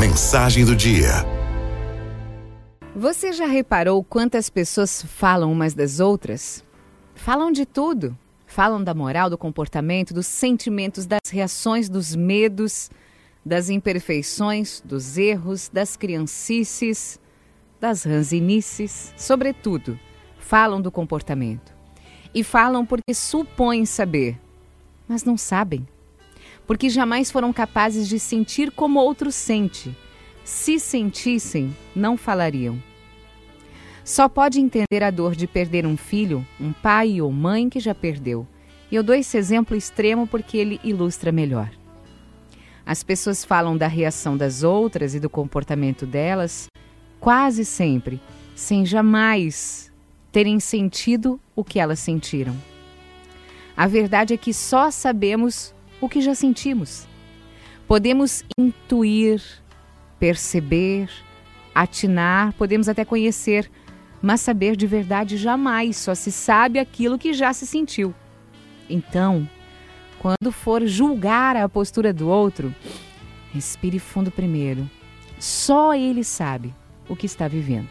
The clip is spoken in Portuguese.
Mensagem do dia. Você já reparou quantas pessoas falam umas das outras? Falam de tudo. Falam da moral, do comportamento, dos sentimentos, das reações, dos medos, das imperfeições, dos erros, das criancices, das ranzinices, sobretudo, falam do comportamento. E falam porque supõem saber, mas não sabem. Porque jamais foram capazes de sentir como outro sente. Se sentissem, não falariam. Só pode entender a dor de perder um filho, um pai ou mãe que já perdeu. E eu dou esse exemplo extremo porque ele ilustra melhor. As pessoas falam da reação das outras e do comportamento delas, quase sempre, sem jamais terem sentido o que elas sentiram. A verdade é que só sabemos o que já sentimos. Podemos intuir, perceber, atinar, podemos até conhecer, mas saber de verdade jamais, só se sabe aquilo que já se sentiu. Então, quando for julgar a postura do outro, respire fundo primeiro. Só ele sabe o que está vivendo.